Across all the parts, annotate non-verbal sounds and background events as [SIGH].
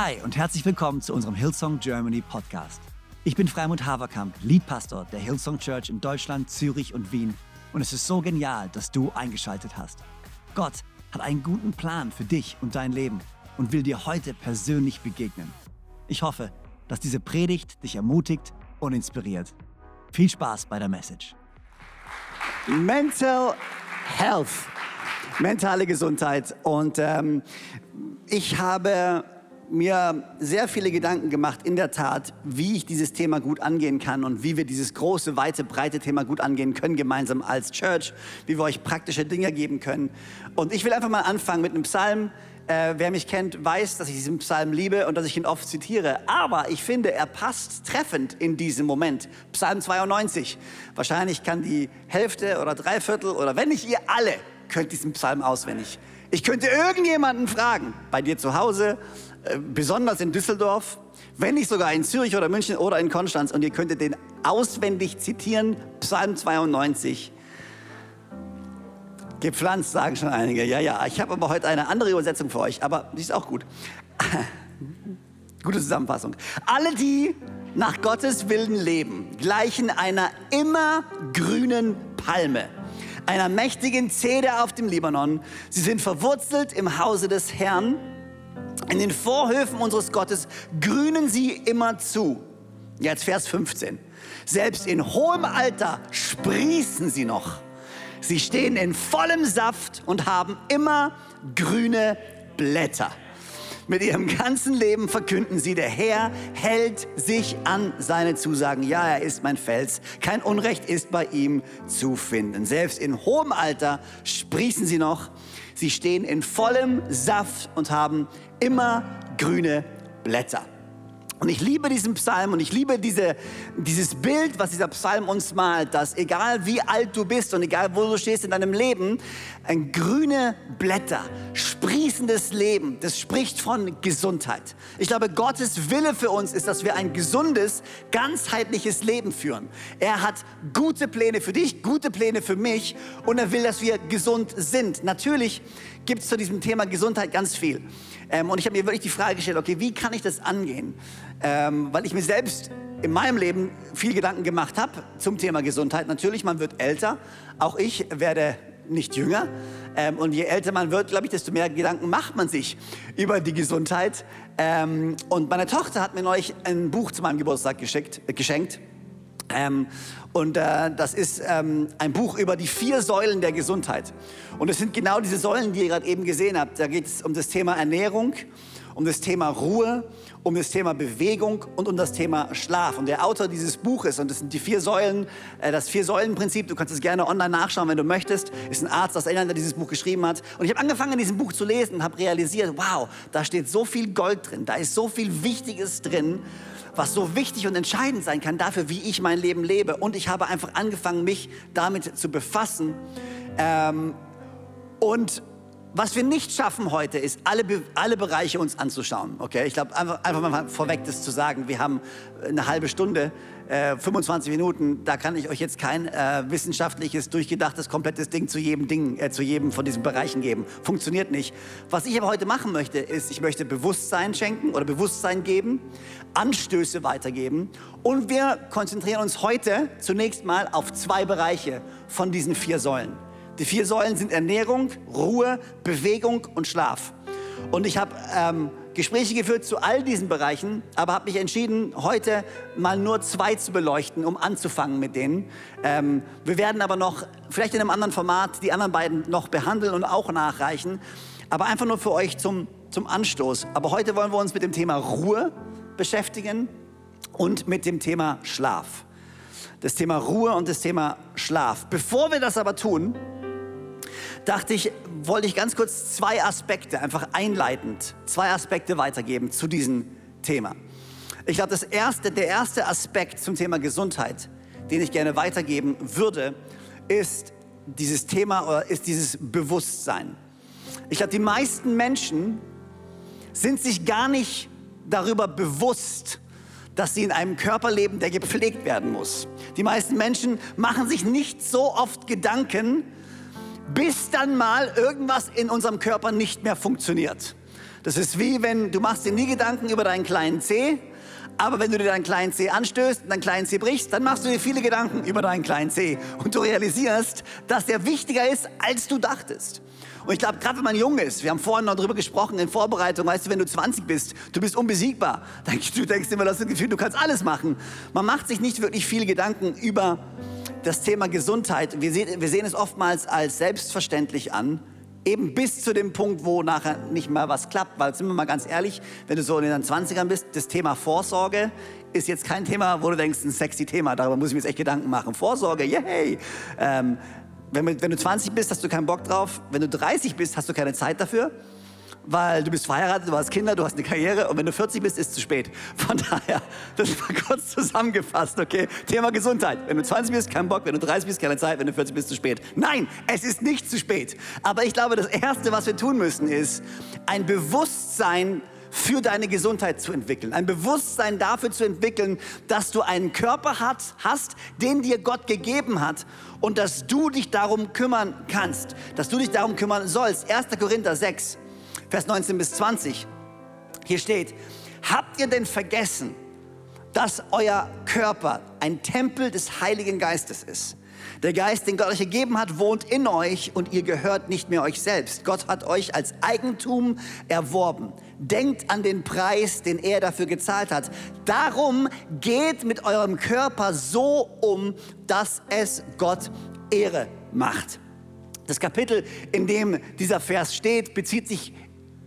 Hi und herzlich willkommen zu unserem Hillsong Germany Podcast. Ich bin Freimund Haverkamp, Leadpastor der Hillsong Church in Deutschland, Zürich und Wien. Und es ist so genial, dass du eingeschaltet hast. Gott hat einen guten Plan für dich und dein Leben und will dir heute persönlich begegnen. Ich hoffe, dass diese Predigt dich ermutigt und inspiriert. Viel Spaß bei der Message. Mental Health, mentale Gesundheit. Und ähm, ich habe mir sehr viele Gedanken gemacht, in der Tat, wie ich dieses Thema gut angehen kann und wie wir dieses große, weite, breite Thema gut angehen können, gemeinsam als Church, wie wir euch praktische Dinge geben können. Und ich will einfach mal anfangen mit einem Psalm. Äh, wer mich kennt, weiß, dass ich diesen Psalm liebe und dass ich ihn oft zitiere. Aber ich finde, er passt treffend in diesem Moment. Psalm 92. Wahrscheinlich kann die Hälfte oder Dreiviertel oder wenn nicht ihr alle, könnt diesen Psalm auswendig. Ich könnte irgendjemanden fragen, bei dir zu Hause, besonders in Düsseldorf, wenn nicht sogar in Zürich oder München oder in Konstanz und ihr könntet den auswendig zitieren, Psalm 92. Gepflanzt, sagen schon einige. Ja, ja, ich habe aber heute eine andere Übersetzung für euch, aber die ist auch gut. [LAUGHS] Gute Zusammenfassung. Alle, die nach Gottes Willen leben, gleichen einer immer grünen Palme, einer mächtigen Zeder auf dem Libanon. Sie sind verwurzelt im Hause des Herrn in den Vorhöfen unseres Gottes grünen sie immer zu. Jetzt Vers 15. Selbst in hohem Alter sprießen sie noch. Sie stehen in vollem Saft und haben immer grüne Blätter. Mit ihrem ganzen Leben verkünden sie, der Herr hält sich an seine Zusagen. Ja, er ist mein Fels. Kein Unrecht ist bei ihm zu finden. Selbst in hohem Alter sprießen sie noch. Sie stehen in vollem Saft und haben immer grüne Blätter. Und ich liebe diesen Psalm und ich liebe diese, dieses Bild, was dieser Psalm uns malt, dass egal wie alt du bist und egal wo du stehst in deinem Leben, ein grüne Blätter, sprießendes Leben, das spricht von Gesundheit. Ich glaube, Gottes Wille für uns ist, dass wir ein gesundes, ganzheitliches Leben führen. Er hat gute Pläne für dich, gute Pläne für mich und er will, dass wir gesund sind. Natürlich gibt es zu diesem Thema Gesundheit ganz viel. Ähm, und ich habe mir wirklich die Frage gestellt, okay, wie kann ich das angehen? Ähm, weil ich mir selbst in meinem Leben viel Gedanken gemacht habe zum Thema Gesundheit. Natürlich, man wird älter. Auch ich werde nicht jünger. Ähm, und je älter man wird, glaube ich, desto mehr Gedanken macht man sich über die Gesundheit. Ähm, und meine Tochter hat mir neulich ein Buch zu meinem Geburtstag geschickt, äh, geschenkt. Ähm, und äh, das ist ähm, ein Buch über die vier Säulen der Gesundheit. Und es sind genau diese Säulen, die ihr gerade eben gesehen habt. Da geht es um das Thema Ernährung, um das Thema Ruhe, um das Thema Bewegung und um das Thema Schlaf. Und der Autor dieses Buches, und das sind die vier Säulen, äh, das Vier-Säulen-Prinzip, du kannst es gerne online nachschauen, wenn du möchtest, ist ein Arzt aus England, der dieses Buch geschrieben hat. Und ich habe angefangen, in diesem Buch zu lesen und habe realisiert, wow, da steht so viel Gold drin, da ist so viel Wichtiges drin was so wichtig und entscheidend sein kann dafür, wie ich mein Leben lebe. Und ich habe einfach angefangen, mich damit zu befassen. Ähm, und was wir nicht schaffen heute, ist, alle, alle Bereiche uns anzuschauen. Okay, ich glaube, einfach, einfach mal vorweg das zu sagen. Wir haben eine halbe Stunde, äh, 25 Minuten. Da kann ich euch jetzt kein äh, wissenschaftliches, durchgedachtes, komplettes Ding zu jedem Ding, äh, zu jedem von diesen Bereichen geben. Funktioniert nicht. Was ich aber heute machen möchte, ist, ich möchte Bewusstsein schenken oder Bewusstsein geben, Anstöße weitergeben. Und wir konzentrieren uns heute zunächst mal auf zwei Bereiche von diesen vier Säulen. Die vier Säulen sind Ernährung, Ruhe, Bewegung und Schlaf. Und ich habe ähm, Gespräche geführt zu all diesen Bereichen, aber habe mich entschieden, heute mal nur zwei zu beleuchten, um anzufangen mit denen. Ähm, wir werden aber noch, vielleicht in einem anderen Format, die anderen beiden noch behandeln und auch nachreichen. Aber einfach nur für euch zum, zum Anstoß. Aber heute wollen wir uns mit dem Thema Ruhe beschäftigen und mit dem Thema Schlaf. Das Thema Ruhe und das Thema Schlaf. Bevor wir das aber tun, dachte ich, wollte ich ganz kurz zwei Aspekte, einfach einleitend, zwei Aspekte weitergeben zu diesem Thema. Ich glaube, das erste, der erste Aspekt zum Thema Gesundheit, den ich gerne weitergeben würde, ist dieses Thema oder ist dieses Bewusstsein. Ich glaube, die meisten Menschen sind sich gar nicht darüber bewusst, dass sie in einem Körper leben, der gepflegt werden muss. Die meisten Menschen machen sich nicht so oft Gedanken, bis dann mal irgendwas in unserem Körper nicht mehr funktioniert. Das ist wie wenn du machst dir nie Gedanken über deinen kleinen Zeh, aber wenn du dir deinen kleinen Zeh anstößt und deinen kleinen Zeh brichst, dann machst du dir viele Gedanken über deinen kleinen Zeh und du realisierst, dass der wichtiger ist, als du dachtest. Und ich glaube, gerade wenn man jung ist, wir haben vorhin noch darüber gesprochen in Vorbereitung, weißt du, wenn du 20 bist, du bist unbesiegbar. Du denkst immer, das Gefühl, du kannst alles machen. Man macht sich nicht wirklich viele Gedanken über das Thema Gesundheit. Wir sehen, wir sehen es oftmals als selbstverständlich an, eben bis zu dem Punkt, wo nachher nicht mehr was klappt. Weil, sind wir mal ganz ehrlich, wenn du so in den 20ern bist, das Thema Vorsorge ist jetzt kein Thema, wo du denkst, ein sexy Thema, darüber muss ich mir jetzt echt Gedanken machen. Vorsorge, yay! Ähm, wenn, wenn du 20 bist, hast du keinen Bock drauf. Wenn du 30 bist, hast du keine Zeit dafür weil du bist verheiratet, du hast Kinder, du hast eine Karriere und wenn du 40 bist, ist es zu spät. Von daher, das war kurz zusammengefasst, okay? Thema Gesundheit. Wenn du 20 bist, kein Bock, wenn du 30 bist, keine Zeit, wenn du 40 bist, zu spät. Nein, es ist nicht zu spät. Aber ich glaube, das Erste, was wir tun müssen, ist ein Bewusstsein für deine Gesundheit zu entwickeln. Ein Bewusstsein dafür zu entwickeln, dass du einen Körper hat, hast, den dir Gott gegeben hat und dass du dich darum kümmern kannst, dass du dich darum kümmern sollst. 1. Korinther 6, Vers 19 bis 20. Hier steht, habt ihr denn vergessen, dass euer Körper ein Tempel des Heiligen Geistes ist? Der Geist, den Gott euch gegeben hat, wohnt in euch und ihr gehört nicht mehr euch selbst. Gott hat euch als Eigentum erworben. Denkt an den Preis, den er dafür gezahlt hat. Darum geht mit eurem Körper so um, dass es Gott Ehre macht. Das Kapitel, in dem dieser Vers steht, bezieht sich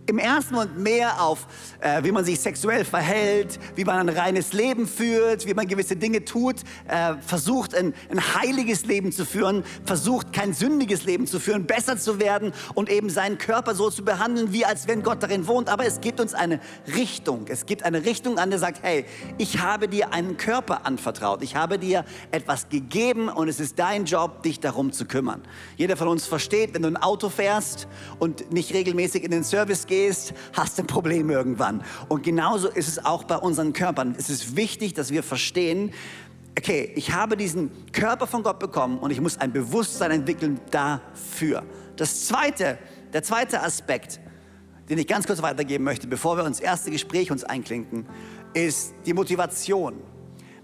im ersten Moment mehr auf, äh, wie man sich sexuell verhält, wie man ein reines Leben führt, wie man gewisse Dinge tut, äh, versucht ein, ein heiliges Leben zu führen, versucht kein sündiges Leben zu führen, besser zu werden und eben seinen Körper so zu behandeln, wie als wenn Gott darin wohnt. Aber es gibt uns eine Richtung. Es gibt eine Richtung an, der sagt, hey, ich habe dir einen Körper anvertraut. Ich habe dir etwas gegeben und es ist dein Job, dich darum zu kümmern. Jeder von uns versteht, wenn du ein Auto fährst und nicht regelmäßig in den Service gehst, gehst, hast du ein Problem irgendwann. Und genauso ist es auch bei unseren Körpern. Es ist wichtig, dass wir verstehen, okay, ich habe diesen Körper von Gott bekommen und ich muss ein Bewusstsein entwickeln dafür. Das zweite, der zweite Aspekt, den ich ganz kurz weitergeben möchte, bevor wir uns erste Gespräch uns einklinken, ist die Motivation.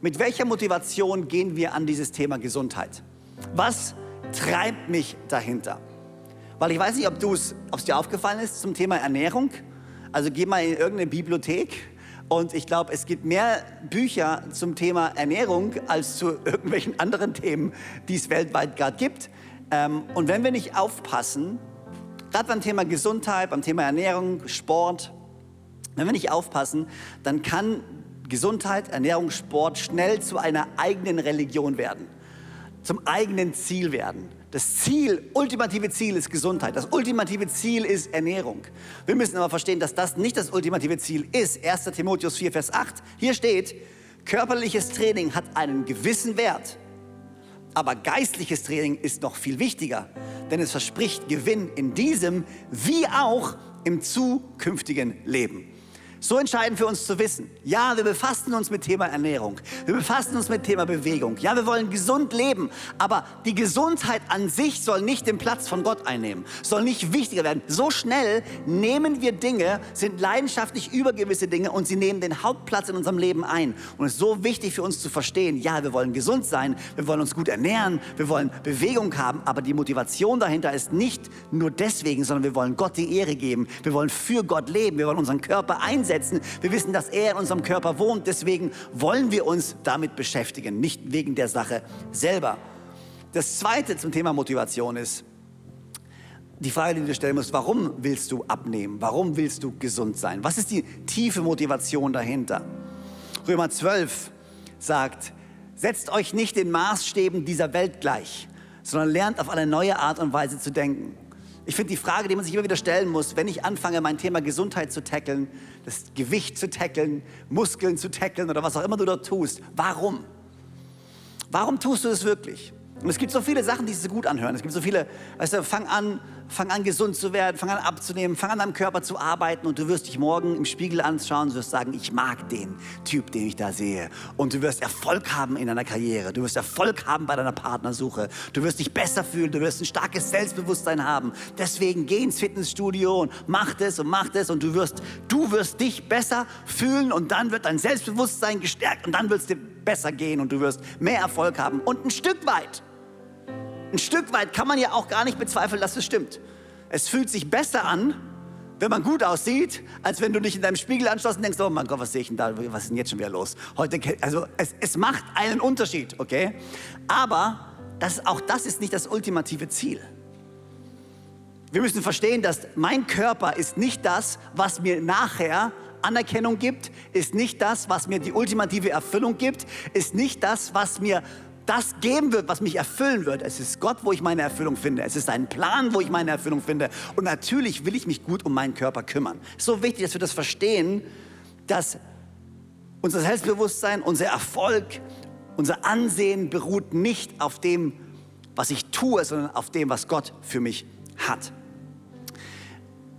Mit welcher Motivation gehen wir an dieses Thema Gesundheit? Was treibt mich dahinter? Weil ich weiß nicht, ob es dir aufgefallen ist zum Thema Ernährung. Also geh mal in irgendeine Bibliothek und ich glaube, es gibt mehr Bücher zum Thema Ernährung als zu irgendwelchen [LAUGHS] anderen Themen, die es weltweit gerade gibt. Ähm, und wenn wir nicht aufpassen, gerade beim Thema Gesundheit, beim Thema Ernährung, Sport, wenn wir nicht aufpassen, dann kann Gesundheit, Ernährung, Sport schnell zu einer eigenen Religion werden, zum eigenen Ziel werden. Das Ziel, ultimative Ziel ist Gesundheit. Das ultimative Ziel ist Ernährung. Wir müssen aber verstehen, dass das nicht das ultimative Ziel ist. 1. Timotheus 4, Vers 8. Hier steht, körperliches Training hat einen gewissen Wert. Aber geistliches Training ist noch viel wichtiger, denn es verspricht Gewinn in diesem wie auch im zukünftigen Leben. So entscheidend für uns zu wissen. Ja, wir befassen uns mit Thema Ernährung. Wir befassen uns mit Thema Bewegung. Ja, wir wollen gesund leben. Aber die Gesundheit an sich soll nicht den Platz von Gott einnehmen, soll nicht wichtiger werden. So schnell nehmen wir Dinge, sind leidenschaftlich über gewisse Dinge und sie nehmen den Hauptplatz in unserem Leben ein. Und es ist so wichtig für uns zu verstehen, ja, wir wollen gesund sein, wir wollen uns gut ernähren, wir wollen Bewegung haben, aber die Motivation dahinter ist nicht nur deswegen, sondern wir wollen Gott die Ehre geben. Wir wollen für Gott leben. Wir wollen unseren Körper einsetzen einsetzen. Wir wissen, dass er in unserem Körper wohnt. Deswegen wollen wir uns damit beschäftigen, nicht wegen der Sache selber. Das Zweite zum Thema Motivation ist, die Frage, die du dir stellen musst, warum willst du abnehmen? Warum willst du gesund sein? Was ist die tiefe Motivation dahinter? Römer 12 sagt, setzt euch nicht den Maßstäben dieser Welt gleich, sondern lernt auf eine neue Art und Weise zu denken. Ich finde die Frage, die man sich immer wieder stellen muss, wenn ich anfange, mein Thema Gesundheit zu tackeln, das Gewicht zu tackeln, Muskeln zu tackeln oder was auch immer du dort tust, warum? Warum tust du es wirklich? Und es gibt so viele Sachen, die sich so gut anhören. Es gibt so viele, weißt du, fang an, fang an gesund zu werden, fang an abzunehmen, fang an am Körper zu arbeiten und du wirst dich morgen im Spiegel anschauen und wirst sagen, ich mag den Typ, den ich da sehe. Und du wirst Erfolg haben in deiner Karriere, du wirst Erfolg haben bei deiner Partnersuche, du wirst dich besser fühlen, du wirst ein starkes Selbstbewusstsein haben. Deswegen geh ins Fitnessstudio und mach das und mach das und du wirst, du wirst dich besser fühlen und dann wird dein Selbstbewusstsein gestärkt und dann wird es dir besser gehen und du wirst mehr Erfolg haben. Und ein Stück weit ein Stück weit kann man ja auch gar nicht bezweifeln, dass es stimmt. Es fühlt sich besser an, wenn man gut aussieht, als wenn du dich in deinem Spiegel anschaust und denkst, oh mein Gott, was sehe ich denn da, was ist denn jetzt schon wieder los? Heute, also es, es macht einen Unterschied, okay? Aber das, auch das ist nicht das ultimative Ziel. Wir müssen verstehen, dass mein Körper ist nicht das, was mir nachher Anerkennung gibt, ist nicht das, was mir die ultimative Erfüllung gibt, ist nicht das, was mir das geben wird, was mich erfüllen wird. Es ist Gott, wo ich meine Erfüllung finde. Es ist ein Plan, wo ich meine Erfüllung finde. Und natürlich will ich mich gut um meinen Körper kümmern. So wichtig, dass wir das verstehen, dass unser Selbstbewusstsein, unser Erfolg, unser Ansehen beruht nicht auf dem, was ich tue, sondern auf dem, was Gott für mich hat.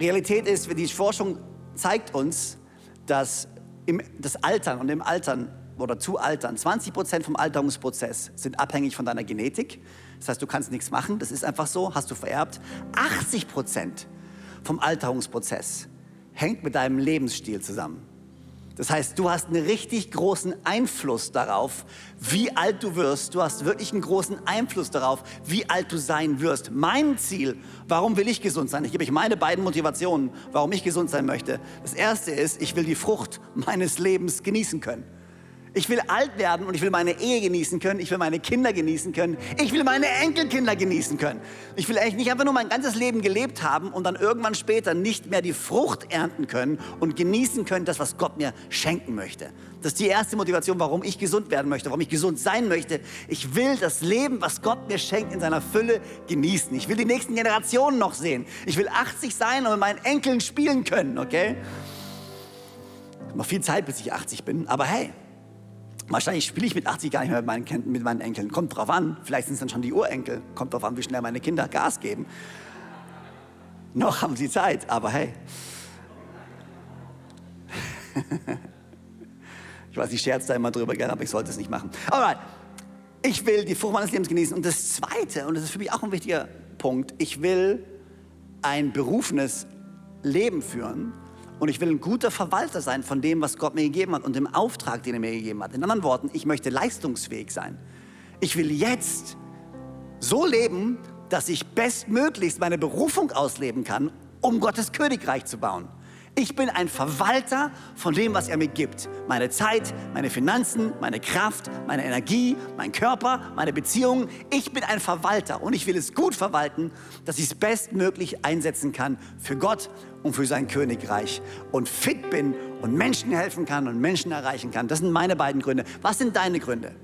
Realität ist, die Forschung zeigt uns, dass im, das Altern und im Altern oder zu altern. 20 Prozent vom Alterungsprozess sind abhängig von deiner Genetik. Das heißt, du kannst nichts machen, das ist einfach so, hast du vererbt. 80 Prozent vom Alterungsprozess hängt mit deinem Lebensstil zusammen. Das heißt, du hast einen richtig großen Einfluss darauf, wie alt du wirst. Du hast wirklich einen großen Einfluss darauf, wie alt du sein wirst. Mein Ziel, warum will ich gesund sein? Ich gebe euch meine beiden Motivationen, warum ich gesund sein möchte. Das erste ist, ich will die Frucht meines Lebens genießen können. Ich will alt werden und ich will meine Ehe genießen können. Ich will meine Kinder genießen können. Ich will meine Enkelkinder genießen können. Ich will eigentlich nicht einfach nur mein ganzes Leben gelebt haben und dann irgendwann später nicht mehr die Frucht ernten können und genießen können, das, was Gott mir schenken möchte. Das ist die erste Motivation, warum ich gesund werden möchte, warum ich gesund sein möchte. Ich will das Leben, was Gott mir schenkt, in seiner Fülle genießen. Ich will die nächsten Generationen noch sehen. Ich will 80 sein und mit meinen Enkeln spielen können, okay? Ich habe noch viel Zeit, bis ich 80 bin, aber hey, Wahrscheinlich spiele ich mit 80 gar nicht mehr mit meinen, mit meinen Enkeln. Kommt drauf an. Vielleicht sind es dann schon die Urenkel. Kommt drauf an, wie schnell meine Kinder Gas geben. Noch haben sie Zeit, aber hey. [LAUGHS] ich weiß, ich scherze da immer drüber gerne, aber ich sollte es nicht machen. Alright. Ich will die Frucht meines Lebens genießen. Und das Zweite, und das ist für mich auch ein wichtiger Punkt, ich will ein berufenes Leben führen, und ich will ein guter Verwalter sein von dem, was Gott mir gegeben hat und dem Auftrag, den er mir gegeben hat. In anderen Worten, ich möchte leistungsfähig sein. Ich will jetzt so leben, dass ich bestmöglichst meine Berufung ausleben kann, um Gottes Königreich zu bauen. Ich bin ein Verwalter von dem, was er mir gibt. Meine Zeit, meine Finanzen, meine Kraft, meine Energie, mein Körper, meine Beziehungen. Ich bin ein Verwalter und ich will es gut verwalten, dass ich es bestmöglich einsetzen kann für Gott und für sein Königreich und fit bin und Menschen helfen kann und Menschen erreichen kann. Das sind meine beiden Gründe. Was sind deine Gründe?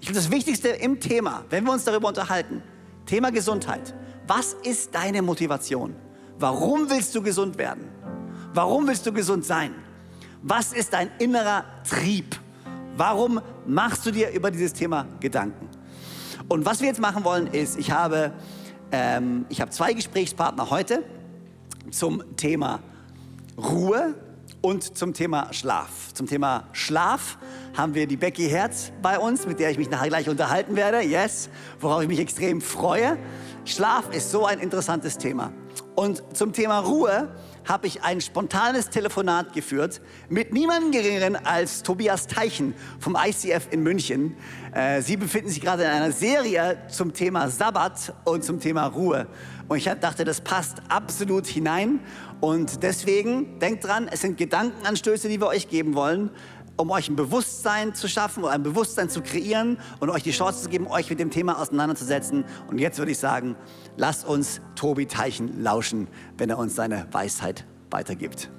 Ich glaube, das Wichtigste im Thema, wenn wir uns darüber unterhalten, Thema Gesundheit. Was ist deine Motivation? Warum willst du gesund werden? Warum willst du gesund sein? Was ist dein innerer Trieb? Warum machst du dir über dieses Thema Gedanken? Und was wir jetzt machen wollen, ist, ich habe, ähm, ich habe zwei Gesprächspartner heute zum Thema Ruhe und zum Thema Schlaf. Zum Thema Schlaf haben wir die Becky Herz bei uns, mit der ich mich nachher gleich unterhalten werde. Yes, worauf ich mich extrem freue. Schlaf ist so ein interessantes Thema. Und zum Thema Ruhe habe ich ein spontanes Telefonat geführt mit niemandem geringeren als Tobias Teichen vom ICF in München. Äh, Sie befinden sich gerade in einer Serie zum Thema Sabbat und zum Thema Ruhe. Und ich dachte, das passt absolut hinein. Und deswegen, denkt dran, es sind Gedankenanstöße, die wir euch geben wollen um euch ein Bewusstsein zu schaffen, ein Bewusstsein zu kreieren und euch die Chance zu geben, euch mit dem Thema auseinanderzusetzen. Und jetzt würde ich sagen, lasst uns Tobi Teichen lauschen, wenn er uns seine Weisheit weitergibt.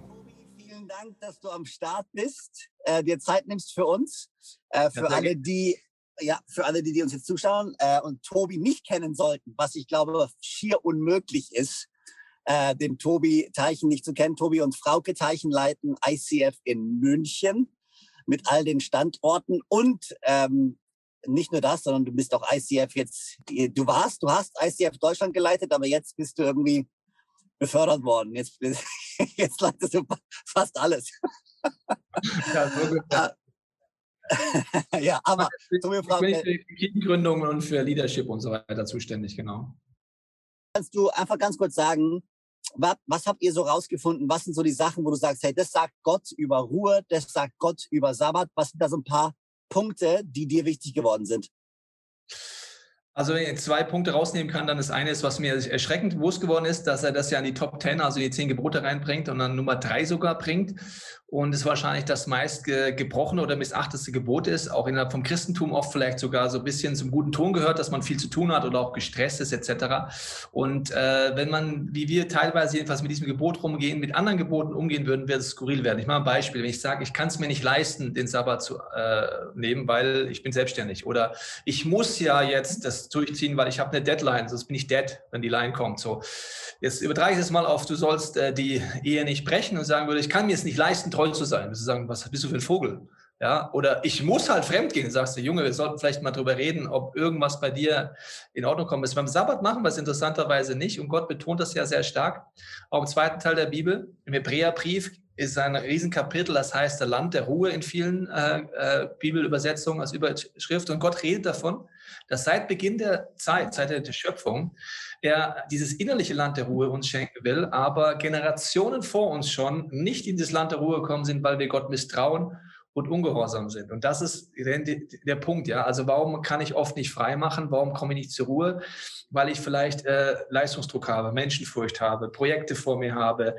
Tobi, vielen Dank, dass du am Start bist, äh, dir Zeit nimmst für uns, äh, für alle, die ja, für alle, die, die uns jetzt zuschauen äh, und Tobi nicht kennen sollten, was ich glaube schier unmöglich ist, äh, den Tobi Teichen nicht zu kennen. Tobi und Frauke Teichen leiten ICF in München mit all den Standorten und ähm, nicht nur das, sondern du bist auch ICF jetzt, du warst, du hast ICF Deutschland geleitet, aber jetzt bist du irgendwie befördert worden. Jetzt, [LAUGHS] jetzt leitest du fast alles. [LAUGHS] Ja, so [LAUGHS] ja, aber ich, ich bin für Kirchengründung und für Leadership und so weiter zuständig, genau. Kannst du einfach ganz kurz sagen, was, was habt ihr so rausgefunden? Was sind so die Sachen, wo du sagst, hey, das sagt Gott über Ruhe, das sagt Gott über Sabbat? Was sind da so ein paar Punkte, die dir wichtig geworden sind? Also wenn ich zwei Punkte rausnehmen kann, dann das eine ist, was mir erschreckend bewusst geworden ist, dass er das ja in die Top 10, also in die zehn Gebote reinbringt und dann Nummer drei sogar bringt und es wahrscheinlich das meist gebrochene oder missachteste Gebot ist, auch innerhalb vom Christentum oft vielleicht sogar so ein bisschen zum guten Ton gehört, dass man viel zu tun hat oder auch gestresst ist etc. Und äh, wenn man, wie wir teilweise jedenfalls mit diesem Gebot rumgehen, mit anderen Geboten umgehen würden, würde es skurril werden. Ich mache ein Beispiel, wenn ich sage, ich kann es mir nicht leisten, den Sabbat zu äh, nehmen, weil ich bin selbstständig oder ich muss ja jetzt das durchziehen, weil ich habe eine Deadline, sonst bin ich dead, wenn die Line kommt. So, jetzt übertrage ich es mal auf, du sollst äh, die Ehe nicht brechen und sagen würde, ich kann mir es nicht leisten, treu zu sein. Du sagen, was bist du für ein Vogel? Ja, oder ich muss halt fremd gehen. Sagst du, Junge, wir sollten vielleicht mal drüber reden, ob irgendwas bei dir in Ordnung kommt. Ist. Beim Sabbat machen wir es interessanterweise nicht und Gott betont das ja sehr stark. Auch im zweiten Teil der Bibel, im Hebräerbrief, ist ein Riesenkapitel, das heißt der Land der Ruhe in vielen äh, äh, Bibelübersetzungen als Überschrift. Und Gott redet davon, dass seit Beginn der Zeit, seit der Schöpfung, er dieses innerliche Land der Ruhe uns schenken will, aber Generationen vor uns schon nicht in das Land der Ruhe gekommen sind, weil wir Gott misstrauen und ungehorsam sind. Und das ist der, Punkt, ja. Also warum kann ich oft nicht frei machen? Warum komme ich nicht zur Ruhe? Weil ich vielleicht äh, Leistungsdruck habe, Menschenfurcht habe, Projekte vor mir habe,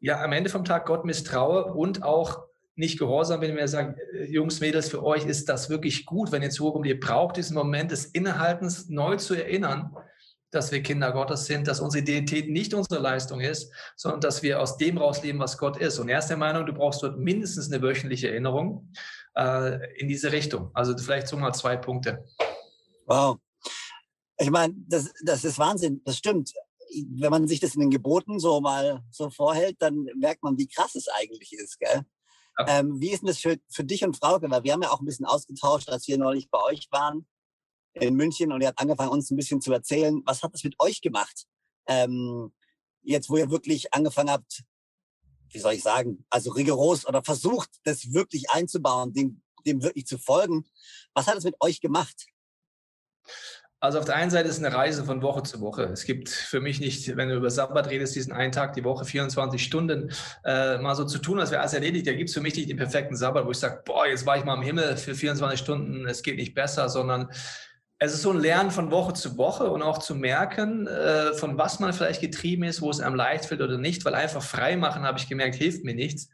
ja, am Ende vom Tag Gott misstraue und auch nicht gehorsam bin, wenn wir sagen, äh, Jungs, Mädels, für euch ist das wirklich gut, wenn ihr Ruhe kommt. Ihr braucht diesen Moment des Innehaltens neu zu erinnern, dass wir Kinder Gottes sind, dass unsere Identität nicht unsere Leistung ist, sondern dass wir aus dem rausleben, was Gott ist. Und er ist der Meinung, du brauchst dort mindestens eine wöchentliche Erinnerung äh, in diese Richtung. Also vielleicht so mal zwei Punkte. Wow. Ich meine, das, das ist Wahnsinn, das stimmt. Wenn man sich das in den Geboten so mal so vorhält, dann merkt man, wie krass es eigentlich ist. Gell? Ja. Ähm, wie ist denn das für, für dich und Frauke? Weil wir haben ja auch ein bisschen ausgetauscht, als wir neulich bei euch waren in München und ihr habt angefangen, uns ein bisschen zu erzählen, was hat das mit euch gemacht? Ähm, jetzt, wo ihr wirklich angefangen habt, wie soll ich sagen, also rigoros oder versucht, das wirklich einzubauen, dem, dem wirklich zu folgen. Was hat es mit euch gemacht? Also auf der einen Seite ist es eine Reise von Woche zu Woche. Es gibt für mich nicht, wenn du über Sabbat redest, diesen einen Tag die Woche, 24 Stunden, äh, mal so zu tun, als wäre alles erledigt. Da gibt es für mich nicht den perfekten Sabbat, wo ich sage, boah, jetzt war ich mal im Himmel für 24 Stunden, es geht nicht besser, sondern es ist so ein Lernen von Woche zu Woche und auch zu merken, äh, von was man vielleicht getrieben ist, wo es einem leicht fällt oder nicht, weil einfach frei machen, habe ich gemerkt, hilft mir nichts.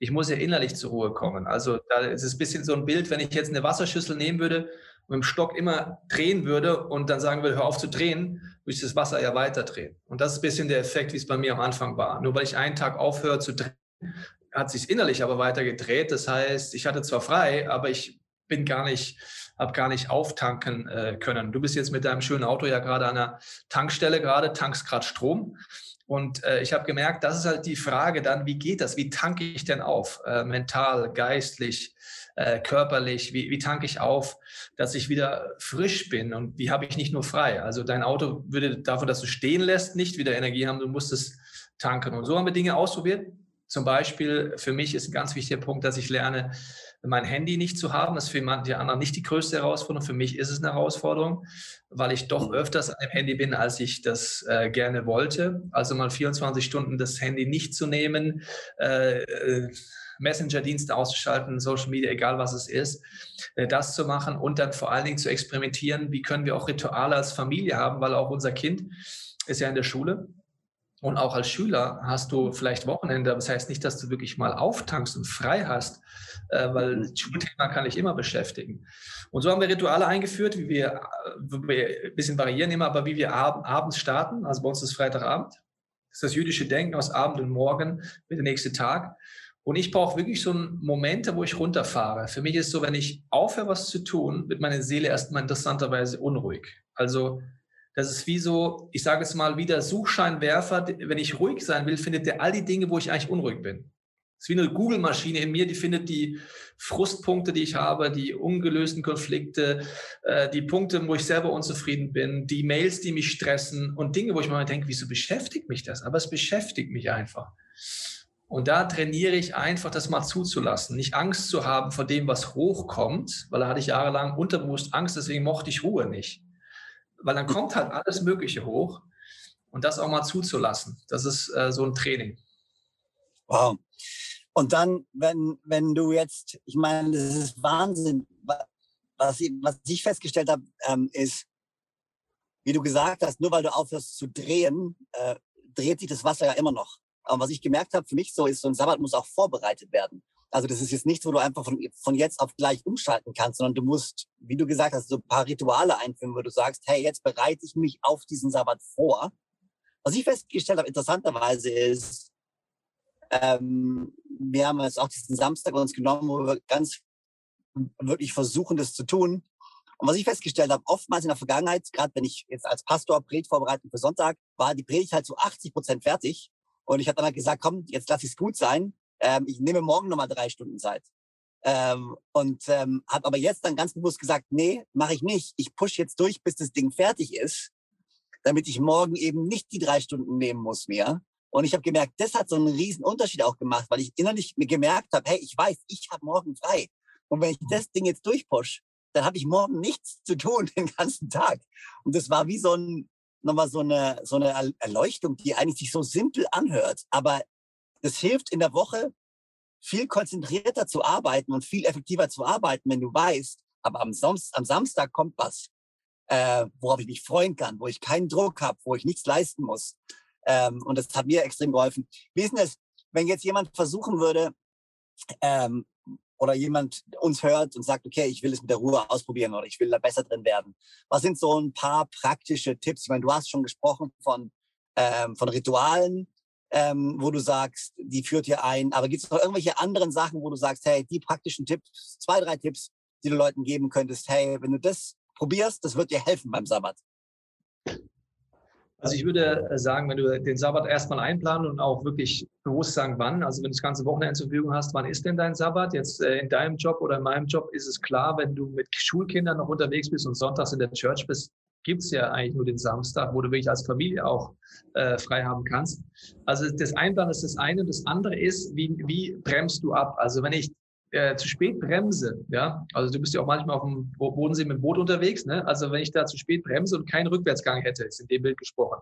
Ich muss ja innerlich zur Ruhe kommen. Also da ist es ein bisschen so ein Bild, wenn ich jetzt eine Wasserschüssel nehmen würde mit dem Stock immer drehen würde und dann sagen würde, hör auf zu drehen, würde ich das Wasser ja weiter drehen. Und das ist ein bisschen der Effekt, wie es bei mir am Anfang war. Nur weil ich einen Tag aufhöre zu drehen, hat sich innerlich aber weiter gedreht. Das heißt, ich hatte zwar frei, aber ich bin gar nicht habe gar nicht auftanken äh, können. Du bist jetzt mit deinem schönen Auto ja gerade an der Tankstelle gerade, tankst gerade Strom. Und äh, ich habe gemerkt, das ist halt die Frage dann, wie geht das? Wie tanke ich denn auf? Äh, mental, geistlich, äh, körperlich? Wie, wie tanke ich auf, dass ich wieder frisch bin? Und wie habe ich nicht nur frei? Also dein Auto würde davon, dass du stehen lässt, nicht wieder Energie haben. Du musst es tanken. Und so haben wir Dinge ausprobiert. Zum Beispiel, für mich ist ein ganz wichtiger Punkt, dass ich lerne, mein Handy nicht zu haben, ist für manche anderen nicht die größte Herausforderung. Für mich ist es eine Herausforderung, weil ich doch öfters an dem Handy bin, als ich das äh, gerne wollte. Also mal 24 Stunden das Handy nicht zu nehmen, äh, äh, Messenger-Dienste auszuschalten, Social Media, egal was es ist, äh, das zu machen und dann vor allen Dingen zu experimentieren, wie können wir auch Rituale als Familie haben, weil auch unser Kind ist ja in der Schule und auch als Schüler hast du vielleicht Wochenende, aber das heißt nicht, dass du wirklich mal auftankst und frei hast, äh, weil mhm. das Schulthema kann dich immer beschäftigen. Und so haben wir Rituale eingeführt, wie wir, wir ein bisschen variieren immer, aber wie wir ab, abends starten. Also bei uns ist Freitagabend. Das ist das jüdische Denken aus Abend und Morgen mit der nächste Tag. Und ich brauche wirklich so Momente, wo ich runterfahre. Für mich ist so, wenn ich aufhöre, was zu tun, wird meine Seele erstmal interessanterweise unruhig. Also das ist wie so, ich sage es mal, wie der Suchscheinwerfer, wenn ich ruhig sein will, findet er all die Dinge, wo ich eigentlich unruhig bin. Es ist wie eine Google-Maschine in mir, die findet die Frustpunkte, die ich habe, die ungelösten Konflikte, äh, die Punkte, wo ich selber unzufrieden bin, die Mails, die mich stressen und Dinge, wo ich mal denke, wieso beschäftigt mich das? Aber es beschäftigt mich einfach. Und da trainiere ich einfach, das mal zuzulassen, nicht Angst zu haben vor dem, was hochkommt, weil da hatte ich jahrelang unterbewusst Angst, deswegen mochte ich Ruhe nicht. Weil dann kommt halt alles Mögliche hoch und das auch mal zuzulassen. Das ist äh, so ein Training. Wow. Und dann, wenn, wenn du jetzt, ich meine, das ist Wahnsinn. Was ich, was ich festgestellt habe, ähm, ist, wie du gesagt hast, nur weil du aufhörst zu drehen, äh, dreht sich das Wasser ja immer noch. Aber was ich gemerkt habe, für mich so ist, so ein Sabbat muss auch vorbereitet werden. Also das ist jetzt nichts, wo du einfach von, von jetzt auf gleich umschalten kannst, sondern du musst, wie du gesagt hast, so ein paar Rituale einführen, wo du sagst, hey, jetzt bereite ich mich auf diesen Sabbat vor. Was ich festgestellt habe, interessanterweise ist, ähm, wir haben jetzt auch diesen Samstag uns genommen, wo wir ganz wirklich versuchen, das zu tun. Und was ich festgestellt habe, oftmals in der Vergangenheit, gerade wenn ich jetzt als Pastor Predigt vorbereite für Sonntag, war die Predigt halt zu 80 Prozent fertig. Und ich habe dann halt gesagt, komm, jetzt lass es gut sein. Ähm, ich nehme morgen nochmal drei Stunden Zeit. Ähm, und ähm, habe aber jetzt dann ganz bewusst gesagt, nee, mache ich nicht. Ich push jetzt durch, bis das Ding fertig ist, damit ich morgen eben nicht die drei Stunden nehmen muss mehr, und ich habe gemerkt, das hat so einen riesen Unterschied auch gemacht, weil ich innerlich mir gemerkt habe, hey, ich weiß, ich habe morgen frei. Und wenn ich das Ding jetzt durchpush, dann habe ich morgen nichts zu tun [LAUGHS] den ganzen Tag. Und das war wie so ein, nochmal so eine, so eine Erleuchtung, die eigentlich sich so simpel anhört. Aber das hilft in der Woche viel konzentrierter zu arbeiten und viel effektiver zu arbeiten, wenn du weißt, aber am, Samst am Samstag kommt was, äh, worauf ich mich freuen kann, wo ich keinen Druck habe, wo ich nichts leisten muss. Ähm, und das hat mir extrem geholfen. Wie ist denn das, wenn jetzt jemand versuchen würde, ähm, oder jemand uns hört und sagt, okay, ich will es mit der Ruhe ausprobieren oder ich will da besser drin werden. Was sind so ein paar praktische Tipps? Ich meine, du hast schon gesprochen von, ähm, von Ritualen, ähm, wo du sagst, die führt hier ein. Aber gibt es noch irgendwelche anderen Sachen, wo du sagst, hey, die praktischen Tipps, zwei, drei Tipps, die du Leuten geben könntest, hey, wenn du das probierst, das wird dir helfen beim Sabbat? Also ich würde äh, sagen, wenn du den Sabbat erstmal einplanen und auch wirklich bewusst sagen, wann, also wenn du das ganze Wochenende zur Verfügung hast, wann ist denn dein Sabbat? Jetzt äh, in deinem Job oder in meinem Job ist es klar, wenn du mit Schulkindern noch unterwegs bist und sonntags in der Church bist, gibt es ja eigentlich nur den Samstag, wo du wirklich als Familie auch äh, frei haben kannst. Also das Einplanen ist das eine. Das andere ist, wie, wie bremst du ab? Also wenn ich äh, zu spät bremse, ja, also du bist ja auch manchmal auf dem Bodensee mit dem Boot unterwegs, ne? Also wenn ich da zu spät bremse und keinen Rückwärtsgang hätte, ist in dem Bild gesprochen,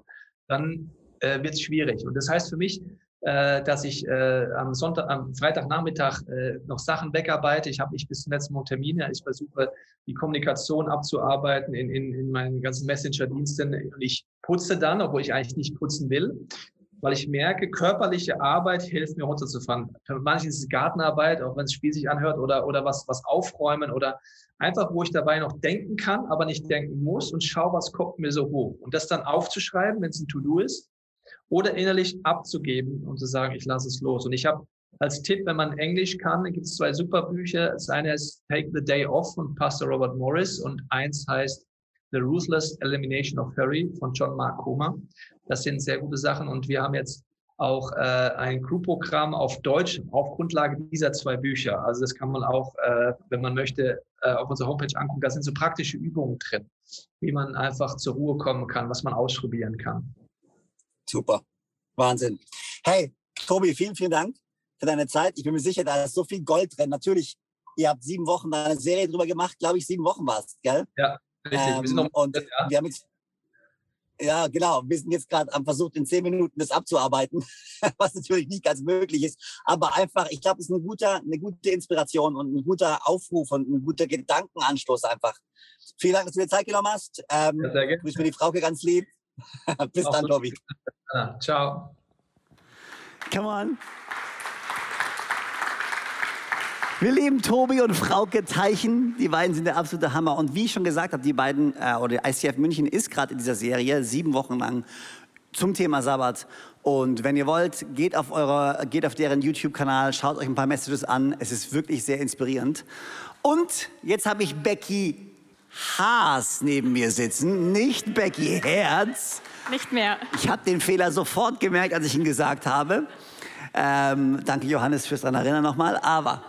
dann äh, wird es schwierig. Und das heißt für mich, äh, dass ich äh, am Sonntag, am Freitagnachmittag äh, noch Sachen wegarbeite. Ich habe nicht bis zum letzten Mal Termine. Ich versuche die Kommunikation abzuarbeiten in, in, in meinen ganzen Messenger-Diensten. Und ich putze dann, obwohl ich eigentlich nicht putzen will weil ich merke, körperliche Arbeit hilft mir runterzufahren. Manche ist es Gartenarbeit, auch wenn es spießig anhört, oder, oder was, was aufräumen oder einfach, wo ich dabei noch denken kann, aber nicht denken muss und schaue, was kommt mir so hoch. Und das dann aufzuschreiben, wenn es ein To-Do ist, oder innerlich abzugeben und zu sagen, ich lasse es los. Und ich habe als Tipp, wenn man Englisch kann, gibt es zwei super Bücher. Das eine ist Take the Day Off von Pastor Robert Morris und eins heißt The Ruthless Elimination of Hurry von John Mark Comer. Das sind sehr gute Sachen und wir haben jetzt auch äh, ein Crew-Programm auf Deutsch auf Grundlage dieser zwei Bücher. Also das kann man auch, äh, wenn man möchte, äh, auf unserer Homepage angucken. Da sind so praktische Übungen drin, wie man einfach zur Ruhe kommen kann, was man ausprobieren kann. Super, Wahnsinn. Hey, Tobi, vielen, vielen Dank für deine Zeit. Ich bin mir sicher, da ist so viel Gold drin. Natürlich, ihr habt sieben Wochen eine Serie drüber gemacht, glaube ich, sieben Wochen war es, gell? Ja, richtig. Ähm, wir sind noch, und ja. wir haben jetzt ja, genau. Wir sind jetzt gerade am Versuch, in zehn Minuten das abzuarbeiten, [LAUGHS] was natürlich nicht ganz möglich ist. Aber einfach, ich glaube, es ist ein guter, eine gute Inspiration und ein guter Aufruf und ein guter Gedankenanstoß einfach. Vielen Dank, dass du dir Zeit genommen hast. Ähm, ja, sehr gerne. Grüß mir die Frauke ganz lieb. [LAUGHS] Bis Auch dann, Tobi. Ciao. Come on. Wir lieben Tobi und Frauke Teichen. Die beiden sind der absolute Hammer. Und wie ich schon gesagt habe, die beiden, äh, oder ICF München ist gerade in dieser Serie sieben Wochen lang zum Thema Sabbat. Und wenn ihr wollt, geht auf, eure, geht auf deren YouTube-Kanal, schaut euch ein paar Messages an. Es ist wirklich sehr inspirierend. Und jetzt habe ich Becky Haas neben mir sitzen, nicht Becky Herz. Nicht mehr. Ich habe den Fehler sofort gemerkt, als ich ihn gesagt habe. Ähm, danke Johannes fürs daran erinnern nochmal. Aber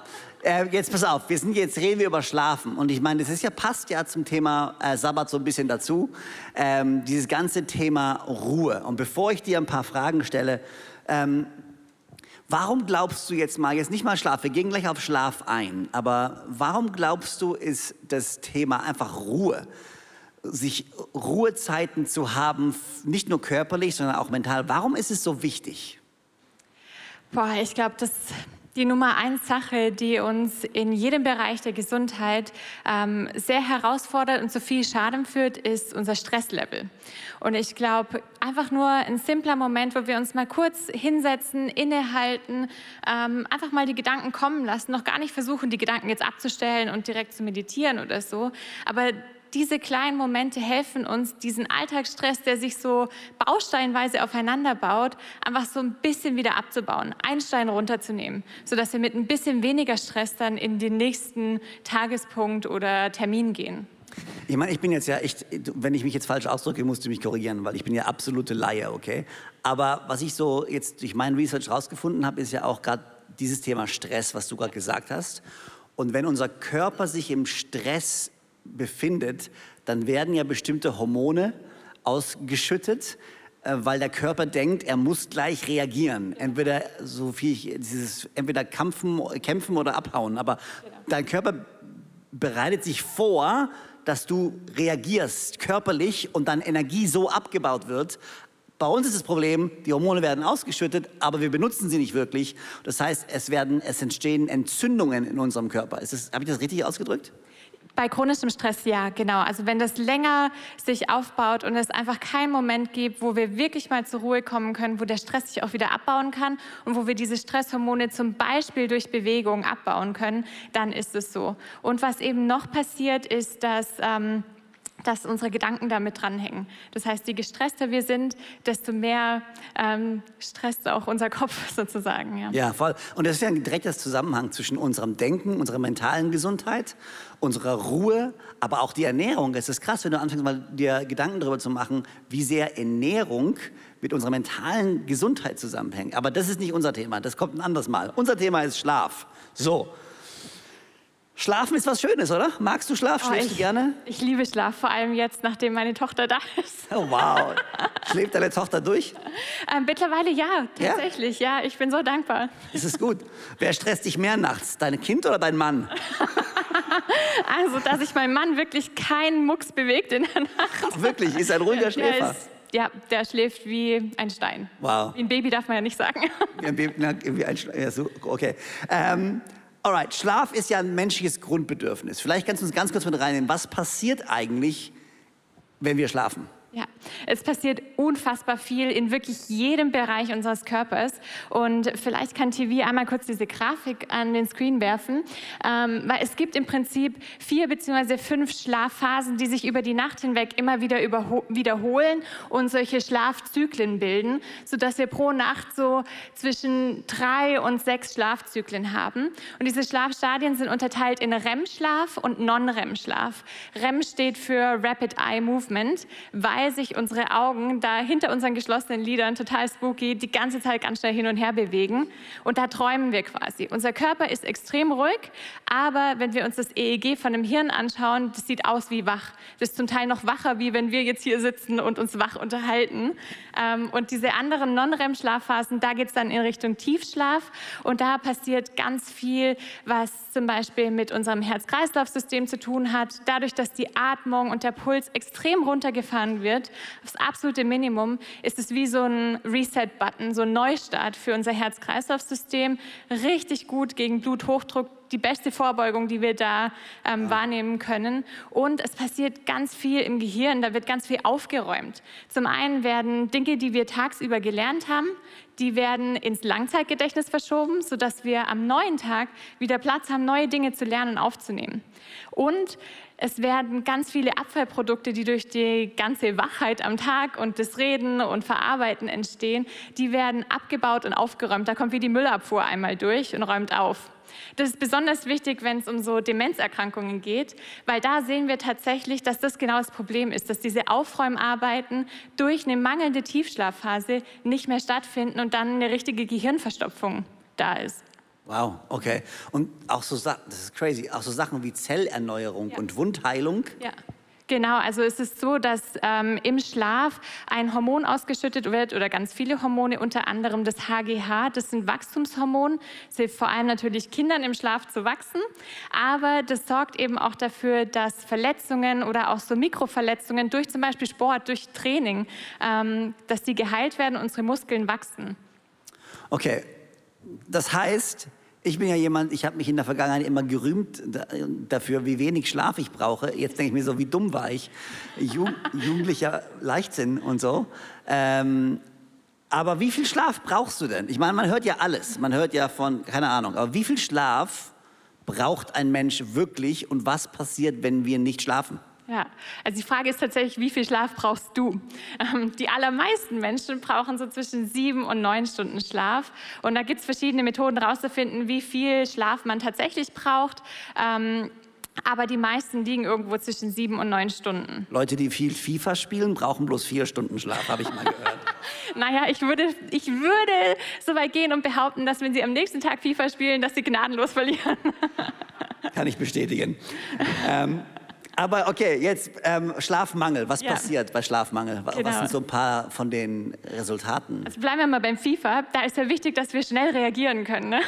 äh, jetzt pass auf, wir sind jetzt reden wir über Schlafen und ich meine, das ist ja passt ja zum Thema äh, Sabbat so ein bisschen dazu. Ähm, dieses ganze Thema Ruhe. Und bevor ich dir ein paar Fragen stelle, ähm, warum glaubst du jetzt mal, jetzt nicht mal Schlaf, wir gehen gleich auf Schlaf ein, aber warum glaubst du, ist das Thema einfach Ruhe? sich Ruhezeiten zu haben, nicht nur körperlich, sondern auch mental. Warum ist es so wichtig? Boah, ich glaube, das die Nummer eins Sache, die uns in jedem Bereich der Gesundheit ähm, sehr herausfordert und zu viel Schaden führt, ist unser Stresslevel. Und ich glaube, einfach nur ein simpler Moment, wo wir uns mal kurz hinsetzen, innehalten, ähm, einfach mal die Gedanken kommen lassen, noch gar nicht versuchen, die Gedanken jetzt abzustellen und direkt zu meditieren oder so, aber diese kleinen Momente helfen uns, diesen Alltagsstress, der sich so bausteinweise aufeinander baut, einfach so ein bisschen wieder abzubauen, einen Stein runterzunehmen, sodass wir mit ein bisschen weniger Stress dann in den nächsten Tagespunkt oder Termin gehen. Ich meine, ich bin jetzt ja echt, wenn ich mich jetzt falsch ausdrücke, musst du mich korrigieren, weil ich bin ja absolute Laie, okay? Aber was ich so jetzt durch mein Research rausgefunden habe, ist ja auch gerade dieses Thema Stress, was du gerade gesagt hast. Und wenn unser Körper sich im Stress befindet, dann werden ja bestimmte Hormone ausgeschüttet, äh, weil der Körper denkt, er muss gleich reagieren. Entweder so viel ich, dieses entweder kämpfen, kämpfen oder abhauen. Aber genau. dein Körper bereitet sich vor, dass du reagierst körperlich und dann Energie so abgebaut wird. Bei uns ist das Problem, die Hormone werden ausgeschüttet, aber wir benutzen sie nicht wirklich. Das heißt, es, werden, es entstehen Entzündungen in unserem Körper. Habe ich das richtig ausgedrückt? Bei chronischem Stress ja, genau. Also wenn das länger sich aufbaut und es einfach keinen Moment gibt, wo wir wirklich mal zur Ruhe kommen können, wo der Stress sich auch wieder abbauen kann und wo wir diese Stresshormone zum Beispiel durch Bewegung abbauen können, dann ist es so. Und was eben noch passiert, ist, dass ähm, dass unsere Gedanken damit dranhängen. Das heißt, je gestresster wir sind, desto mehr ähm, stresst auch unser Kopf [LAUGHS] sozusagen. Ja. ja, voll. Und das ist ja ein direkter Zusammenhang zwischen unserem Denken, unserer mentalen Gesundheit, unserer Ruhe, aber auch die Ernährung. Es ist krass, wenn du anfängst, mal dir Gedanken darüber zu machen, wie sehr Ernährung mit unserer mentalen Gesundheit zusammenhängt. Aber das ist nicht unser Thema, das kommt ein anderes Mal. Unser Thema ist Schlaf. So, Schlafen ist was Schönes, oder? Magst du Schlaf? Oh, Schläfst ich, du gerne? Ich liebe Schlaf, vor allem jetzt, nachdem meine Tochter da ist. Oh, wow. Schläft deine Tochter durch? Ähm, mittlerweile ja, tatsächlich. Ja? ja, ich bin so dankbar. Das ist gut. Wer stresst dich mehr nachts? Dein Kind oder dein Mann? [LAUGHS] also, dass sich mein Mann wirklich keinen Mucks bewegt in der Nacht. Ach, wirklich? Ist ein ruhiger Schläfer? Ja, der schläft wie ein Stein. Wow. Wie ein Baby darf man ja nicht sagen. Wie ein Baby, na, wie ein Stein. Ja, so, okay. Ähm, Alright, Schlaf ist ja ein menschliches Grundbedürfnis. Vielleicht kannst du uns ganz kurz mit reinnehmen. Was passiert eigentlich, wenn wir schlafen? Ja, es passiert unfassbar viel in wirklich jedem Bereich unseres Körpers. Und vielleicht kann TV einmal kurz diese Grafik an den Screen werfen, ähm, weil es gibt im Prinzip vier bzw. fünf Schlafphasen, die sich über die Nacht hinweg immer wieder wiederholen und solche Schlafzyklen bilden, sodass wir pro Nacht so zwischen drei und sechs Schlafzyklen haben. Und diese Schlafstadien sind unterteilt in REM-Schlaf und Non-REM-Schlaf. REM steht für Rapid Eye Movement, weil sich unsere Augen da hinter unseren geschlossenen Lidern total spooky die ganze Zeit ganz schnell hin und her bewegen. Und da träumen wir quasi. Unser Körper ist extrem ruhig, aber wenn wir uns das EEG von dem Hirn anschauen, das sieht aus wie wach. Das ist zum Teil noch wacher, wie wenn wir jetzt hier sitzen und uns wach unterhalten. Ähm, und diese anderen Non-REM-Schlafphasen, da geht es dann in Richtung Tiefschlaf. Und da passiert ganz viel, was zum Beispiel mit unserem Herz-Kreislauf-System zu tun hat. Dadurch, dass die Atmung und der Puls extrem runtergefahren wird, wird, das absolute Minimum, ist es wie so ein Reset-Button, so ein Neustart für unser Herz-Kreislauf-System. Richtig gut gegen Bluthochdruck, die beste Vorbeugung, die wir da ähm, ja. wahrnehmen können. Und es passiert ganz viel im Gehirn, da wird ganz viel aufgeräumt. Zum einen werden Dinge, die wir tagsüber gelernt haben, die werden ins Langzeitgedächtnis verschoben, sodass wir am neuen Tag wieder Platz haben, neue Dinge zu lernen und aufzunehmen. Und Es werden ganz viele Abfallprodukte, die durch die ganze Wachheit am Tag und das Reden und Verarbeiten entstehen, die werden abgebaut und aufgeräumt. Da kommt wie die Müllabfuhr einmal durch und räumt auf. Das ist besonders wichtig, wenn es um so Demenzerkrankungen geht, weil da sehen wir tatsächlich, dass das genau das Problem ist, dass diese Aufräumarbeiten durch eine mangelnde Tiefschlafphase nicht mehr stattfinden und dann eine richtige Gehirnverstopfung da ist. Wow, okay. Und auch so Sachen, das ist crazy, auch so Sachen wie Zellerneuerung ja. und Wundheilung. Ja. Genau, also es ist so, dass ähm, im Schlaf ein Hormon ausgeschüttet wird oder ganz viele Hormone, unter anderem das HGH, das sind Wachstumshormone. Es hilft vor allem natürlich Kindern im Schlaf zu wachsen, aber das sorgt eben auch dafür, dass Verletzungen oder auch so Mikroverletzungen durch zum Beispiel Sport, durch Training, ähm, dass die geheilt werden unsere Muskeln wachsen. Okay, das heißt, ich bin ja jemand, ich habe mich in der Vergangenheit immer gerühmt dafür, wie wenig Schlaf ich brauche. Jetzt denke ich mir so, wie dumm war ich. Ju jugendlicher Leichtsinn und so. Ähm, aber wie viel Schlaf brauchst du denn? Ich meine, man hört ja alles. Man hört ja von, keine Ahnung, aber wie viel Schlaf braucht ein Mensch wirklich und was passiert, wenn wir nicht schlafen? Ja, also die Frage ist tatsächlich, wie viel Schlaf brauchst du? Ähm, die allermeisten Menschen brauchen so zwischen sieben und neun Stunden Schlaf. Und da gibt es verschiedene Methoden herauszufinden, wie viel Schlaf man tatsächlich braucht. Ähm, aber die meisten liegen irgendwo zwischen sieben und neun Stunden. Leute, die viel FIFA spielen, brauchen bloß vier Stunden Schlaf, habe ich mal gehört. [LAUGHS] naja, ich würde, ich würde so weit gehen und behaupten, dass wenn sie am nächsten Tag FIFA spielen, dass sie gnadenlos verlieren. Kann ich bestätigen. ähm, aber okay, jetzt ähm, Schlafmangel. Was ja. passiert bei Schlafmangel? Genau. Was sind so ein paar von den Resultaten? Also bleiben wir mal beim FIFA. Da ist ja wichtig, dass wir schnell reagieren können. Ne?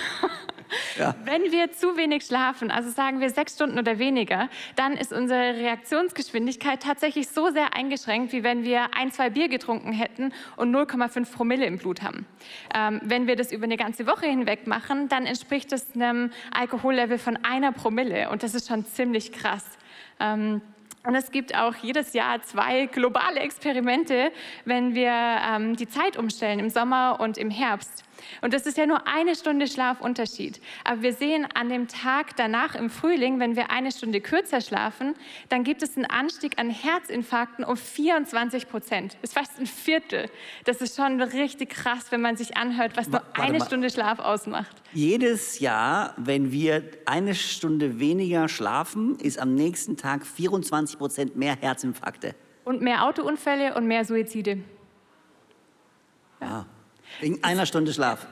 Ja. Wenn wir zu wenig schlafen, also sagen wir sechs Stunden oder weniger, dann ist unsere Reaktionsgeschwindigkeit tatsächlich so sehr eingeschränkt, wie wenn wir ein, zwei Bier getrunken hätten und 0,5 Promille im Blut haben. Ähm, wenn wir das über eine ganze Woche hinweg machen, dann entspricht das einem Alkohollevel von einer Promille und das ist schon ziemlich krass. Ähm, und es gibt auch jedes Jahr zwei globale Experimente, wenn wir ähm, die Zeit umstellen, im Sommer und im Herbst. Und das ist ja nur eine Stunde Schlafunterschied. Aber wir sehen an dem Tag danach im Frühling, wenn wir eine Stunde kürzer schlafen, dann gibt es einen Anstieg an Herzinfarkten um 24 Prozent. Das ist fast ein Viertel. Das ist schon richtig krass, wenn man sich anhört, was nur Warte eine mal. Stunde Schlaf ausmacht. Jedes Jahr, wenn wir eine Stunde weniger schlafen, ist am nächsten Tag 24 Prozent mehr Herzinfarkte. Und mehr Autounfälle und mehr Suizide. Ja. Ah. Wegen einer Stunde Schlaf.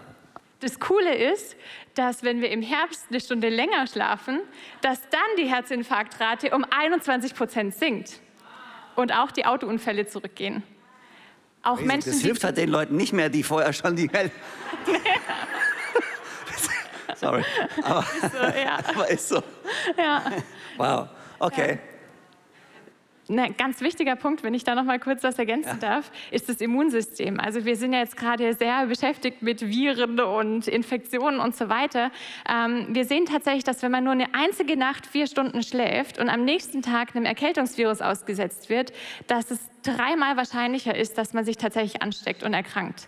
Das Coole ist, dass wenn wir im Herbst eine Stunde länger schlafen, dass dann die Herzinfarktrate um 21 Prozent sinkt und auch die Autounfälle zurückgehen. Auch Menschen, das hilft halt den Leuten nicht mehr, die vorher schon die Welt. [LAUGHS] Sorry, aber, so, ja. aber ist so. Ja. Wow, okay. Ja. Ein ganz wichtiger Punkt, wenn ich da noch mal kurz was ergänzen ja. darf, ist das Immunsystem. Also wir sind ja jetzt gerade sehr beschäftigt mit Viren und Infektionen und so weiter. Ähm, wir sehen tatsächlich, dass wenn man nur eine einzige Nacht vier Stunden schläft und am nächsten Tag einem Erkältungsvirus ausgesetzt wird, dass es dreimal wahrscheinlicher ist, dass man sich tatsächlich ansteckt und erkrankt.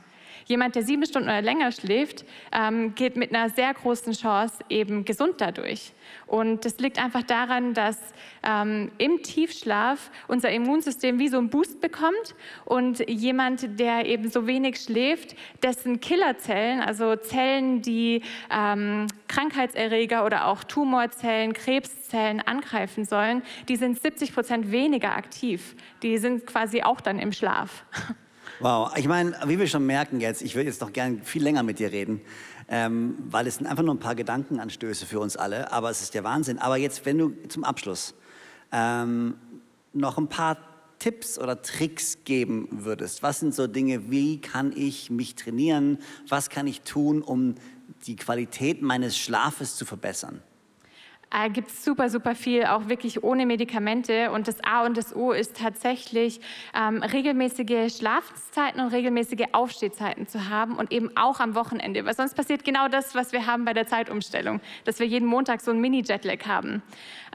Jemand, der sieben Stunden oder länger schläft, ähm, geht mit einer sehr großen Chance eben gesund dadurch. Und das liegt einfach daran, dass ähm, im Tiefschlaf unser Immunsystem wie so einen Boost bekommt und jemand, der eben so wenig schläft, dessen Killerzellen, also Zellen, die ähm, Krankheitserreger oder auch Tumorzellen, Krebszellen angreifen sollen, die sind 70 Prozent weniger aktiv. Die sind quasi auch dann im Schlaf. [LAUGHS] Wow, ich meine, wie wir schon merken jetzt, ich würde jetzt noch gern viel länger mit dir reden, ähm, weil es sind einfach nur ein paar Gedankenanstöße für uns alle, aber es ist der Wahnsinn. Aber jetzt, wenn du zum Abschluss ähm, noch ein paar Tipps oder Tricks geben würdest, was sind so Dinge, wie kann ich mich trainieren, was kann ich tun, um die Qualität meines Schlafes zu verbessern? Äh, gibt es super, super viel, auch wirklich ohne Medikamente. Und das A und das O ist tatsächlich ähm, regelmäßige Schlafzeiten und regelmäßige Aufstehzeiten zu haben und eben auch am Wochenende. Weil sonst passiert genau das, was wir haben bei der Zeitumstellung, dass wir jeden Montag so einen Mini-Jetlag haben.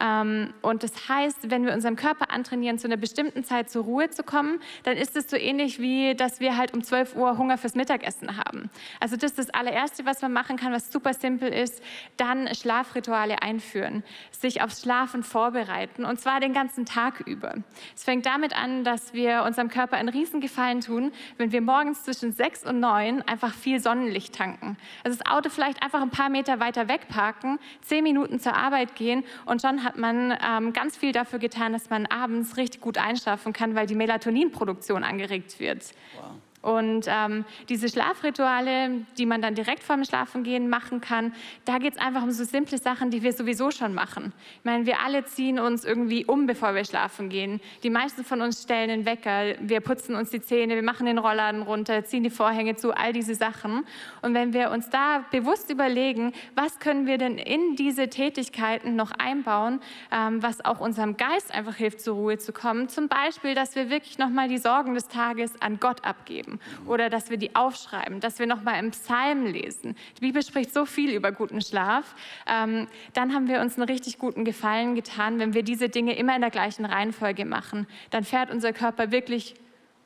Ähm, und das heißt, wenn wir unserem Körper antrainieren, zu einer bestimmten Zeit zur Ruhe zu kommen, dann ist es so ähnlich wie, dass wir halt um 12 Uhr Hunger fürs Mittagessen haben. Also das ist das allererste, was man machen kann, was super simpel ist, dann Schlafrituale einführen führen, sich aufs Schlafen vorbereiten und zwar den ganzen Tag über. Es fängt damit an, dass wir unserem Körper einen Riesengefallen tun, wenn wir morgens zwischen sechs und neun einfach viel Sonnenlicht tanken. Also das Auto vielleicht einfach ein paar Meter weiter weg parken, zehn Minuten zur Arbeit gehen und schon hat man ähm, ganz viel dafür getan, dass man abends richtig gut einschlafen kann, weil die Melatoninproduktion angeregt wird. Wow. Und ähm, diese Schlafrituale, die man dann direkt vorm Schlafengehen machen kann, da geht es einfach um so simple Sachen, die wir sowieso schon machen. Ich meine, wir alle ziehen uns irgendwie um, bevor wir schlafen gehen. Die meisten von uns stellen den Wecker, wir putzen uns die Zähne, wir machen den Rollladen runter, ziehen die Vorhänge zu, all diese Sachen. Und wenn wir uns da bewusst überlegen, was können wir denn in diese Tätigkeiten noch einbauen, ähm, was auch unserem Geist einfach hilft, zur Ruhe zu kommen. Zum Beispiel, dass wir wirklich nochmal die Sorgen des Tages an Gott abgeben oder dass wir die aufschreiben, dass wir nochmal im Psalm lesen. Die Bibel spricht so viel über guten Schlaf. Ähm, dann haben wir uns einen richtig guten Gefallen getan, wenn wir diese Dinge immer in der gleichen Reihenfolge machen. Dann fährt unser Körper wirklich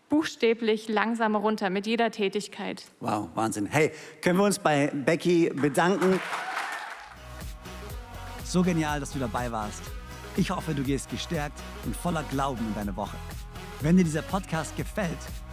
buchstäblich langsamer runter mit jeder Tätigkeit. Wow, Wahnsinn. Hey, können wir uns bei Becky bedanken? So genial, dass du dabei warst. Ich hoffe, du gehst gestärkt und voller Glauben in deine Woche. Wenn dir dieser Podcast gefällt,